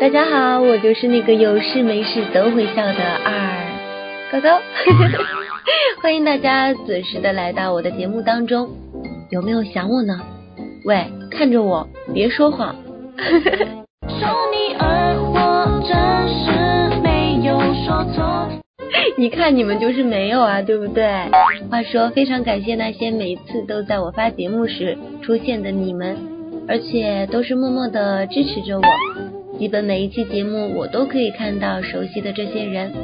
大家好，我就是那个有事没事都会笑的二高高，欢迎大家准时的来到我的节目当中，有没有想我呢？喂，看着我，别说谎。你看你们就是没有啊，对不对？话说，非常感谢那些每次都在我发节目时出现的你们，而且都是默默的支持着我。基本每一期节目我都可以看到熟悉的这些人，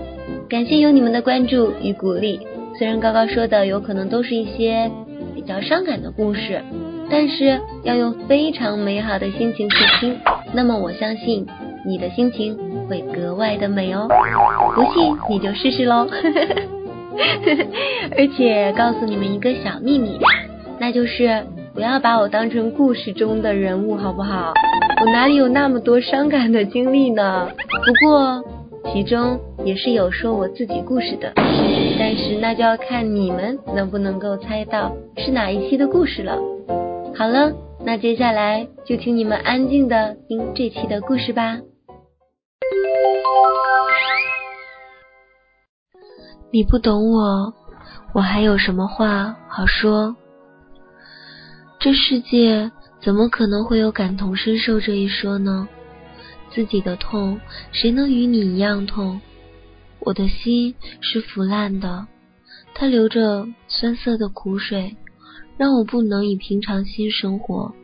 感谢有你们的关注与鼓励。虽然高高说的有可能都是一些比较伤感的故事，但是要用非常美好的心情去听，那么我相信你的心情会格外的美哦。不信你就试试喽。而且告诉你们一个小秘密，那就是不要把我当成故事中的人物，好不好？我哪里有那么多伤感的经历呢？不过其中也是有说我自己故事的，但是那就要看你们能不能够猜到是哪一期的故事了。好了，那接下来就请你们安静的听这期的故事吧。你不懂我，我还有什么话好说？这世界怎么可能会有感同身受这一说呢？自己的痛，谁能与你一样痛？我的心是腐烂的，它流着酸涩的苦水，让我不能以平常心生活。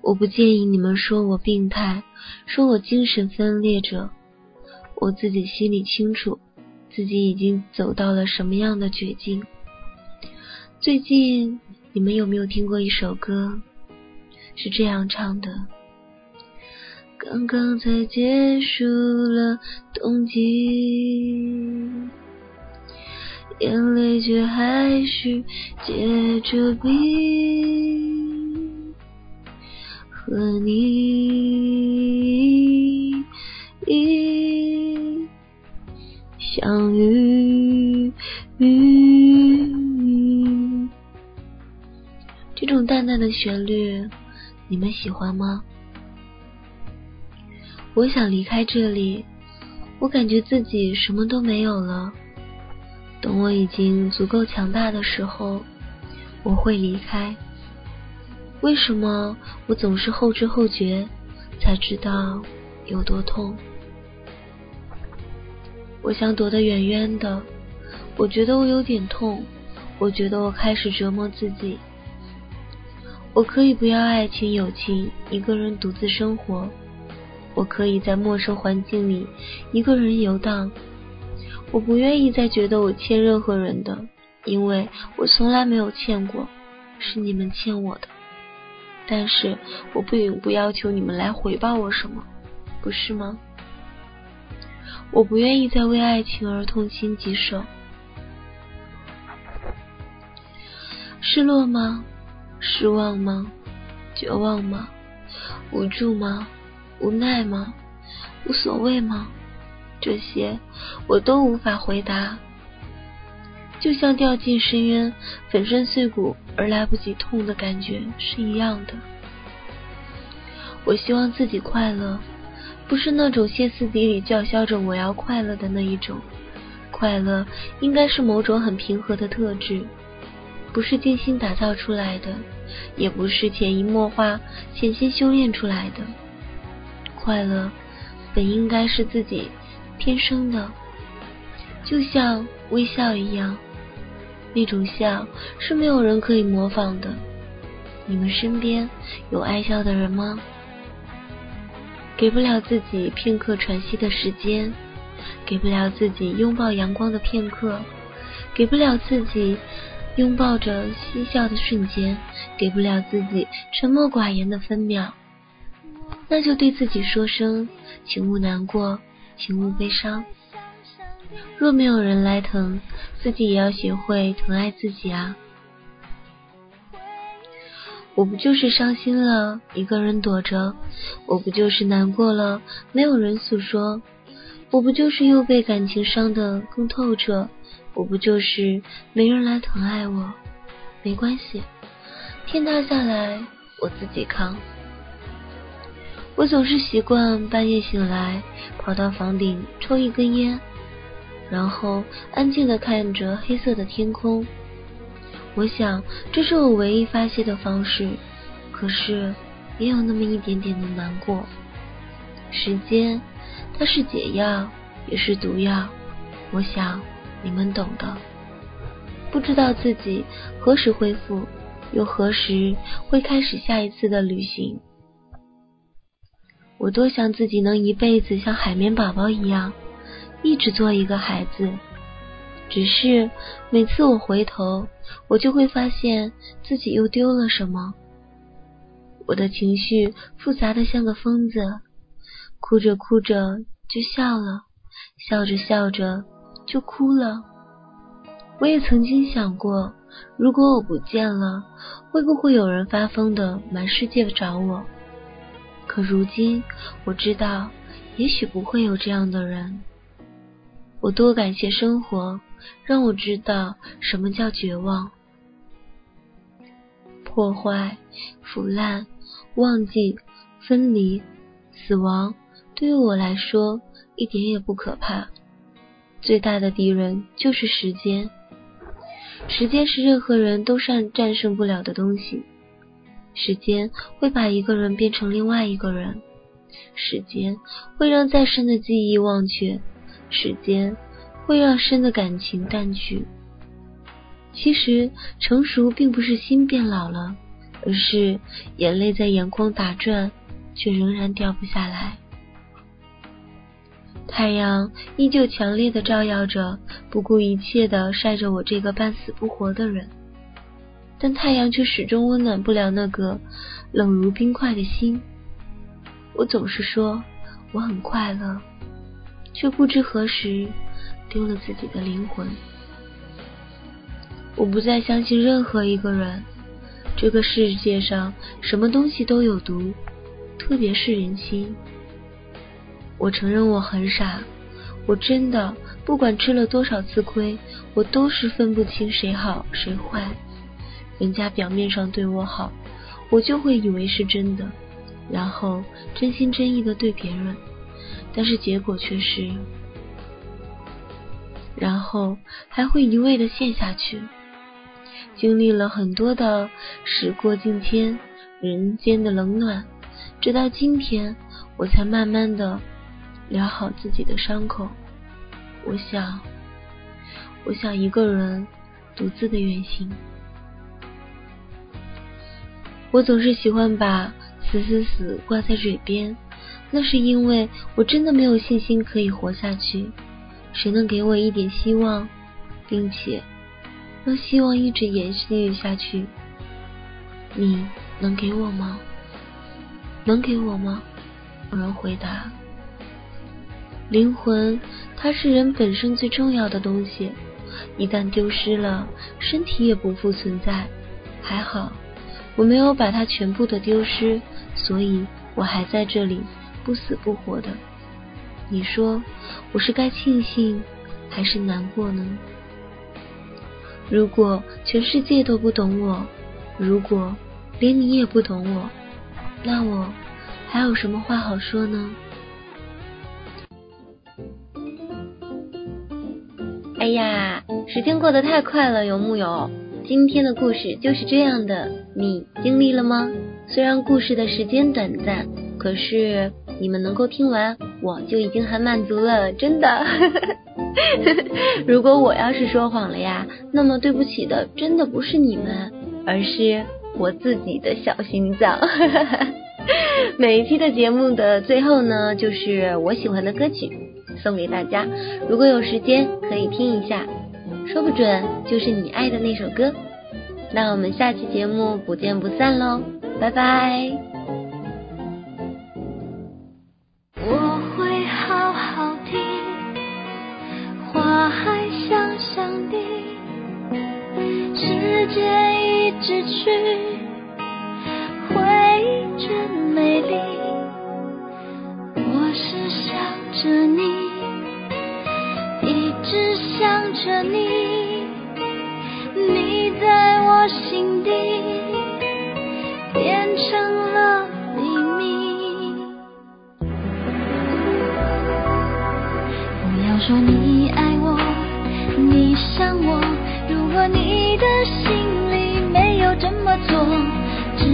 我不介意你们说我病态，说我精神分裂着，我自己心里清楚。自己已经走到了什么样的绝境？最近你们有没有听过一首歌？是这样唱的：刚刚才结束了冬季，眼泪却还是结着冰，和你。相遇，这种淡淡的旋律，你们喜欢吗？我想离开这里，我感觉自己什么都没有了。等我已经足够强大的时候，我会离开。为什么我总是后知后觉才知道有多痛？我想躲得远远的，我觉得我有点痛，我觉得我开始折磨自己。我可以不要爱情友情，一个人独自生活。我可以在陌生环境里一个人游荡。我不愿意再觉得我欠任何人的，因为我从来没有欠过，是你们欠我的。但是我并不要求你们来回报我什么，不是吗？我不愿意再为爱情而痛心疾首，失落吗？失望吗？绝望吗？无助吗？无奈吗？无所谓吗？这些我都无法回答，就像掉进深渊，粉身碎骨而来不及痛的感觉是一样的。我希望自己快乐。不是那种歇斯底里叫嚣着我要快乐的那一种，快乐应该是某种很平和的特质，不是精心打造出来的，也不是潜移默化、潜心修炼出来的。快乐本应该是自己天生的，就像微笑一样，那种笑是没有人可以模仿的。你们身边有爱笑的人吗？给不了自己片刻喘息的时间，给不了自己拥抱阳光的片刻，给不了自己拥抱着嬉笑的瞬间，给不了自己沉默寡言的分秒，那就对自己说声，请勿难过，请勿悲伤。若没有人来疼，自己也要学会疼爱自己啊。我不就是伤心了，一个人躲着；我不就是难过了，没有人诉说；我不就是又被感情伤得更透彻；我不就是没人来疼爱我。没关系，天塌下来我自己扛。我总是习惯半夜醒来，跑到房顶抽一根烟，然后安静的看着黑色的天空。我想这是我唯一发泄的方式，可是也有那么一点点的难过。时间，它是解药，也是毒药。我想你们懂的。不知道自己何时恢复，又何时会开始下一次的旅行。我多想自己能一辈子像海绵宝宝一样，一直做一个孩子。只是每次我回头，我就会发现自己又丢了什么。我的情绪复杂的像个疯子，哭着哭着就笑了，笑着笑着就哭了。我也曾经想过，如果我不见了，会不会有人发疯的满世界找我？可如今我知道，也许不会有这样的人。我多感谢生活，让我知道什么叫绝望。破坏、腐烂、忘记、分离、死亡，对于我来说一点也不可怕。最大的敌人就是时间，时间是任何人都战战胜不了的东西。时间会把一个人变成另外一个人，时间会让再深的记忆忘却，时间会让深的感情淡去。其实成熟并不是心变老了，而是眼泪在眼眶打转，却仍然掉不下来。太阳依旧强烈的照耀着，不顾一切的晒着我这个半死不活的人。但太阳却始终温暖不了那个冷如冰块的心。我总是说我很快乐，却不知何时丢了自己的灵魂。我不再相信任何一个人。这个世界上什么东西都有毒，特别是人心。我承认我很傻，我真的不管吃了多少次亏，我都是分不清谁好谁坏。人家表面上对我好，我就会以为是真的，然后真心真意的对别人，但是结果却是，然后还会一味的陷下去。经历了很多的时过境迁，人间的冷暖，直到今天，我才慢慢的疗好自己的伤口。我想，我想一个人独自的远行。我总是喜欢把“死死死”挂在嘴边，那是因为我真的没有信心可以活下去。谁能给我一点希望，并且让希望一直延续下去？你能给我吗？能给我吗？有人回答：“灵魂，它是人本身最重要的东西，一旦丢失了，身体也不复存在。还好。”我没有把它全部的丢失，所以我还在这里不死不活的。你说我是该庆幸还是难过呢？如果全世界都不懂我，如果连你也不懂我，那我还有什么话好说呢？哎呀，时间过得太快了，有木有？今天的故事就是这样的，你经历了吗？虽然故事的时间短暂，可是你们能够听完，我就已经很满足了，真的。如果我要是说谎了呀，那么对不起的，真的不是你们，而是我自己的小心脏。每一期的节目的最后呢，就是我喜欢的歌曲送给大家，如果有时间可以听一下。说不准就是你爱的那首歌，那我们下期节目不见不散喽，拜拜。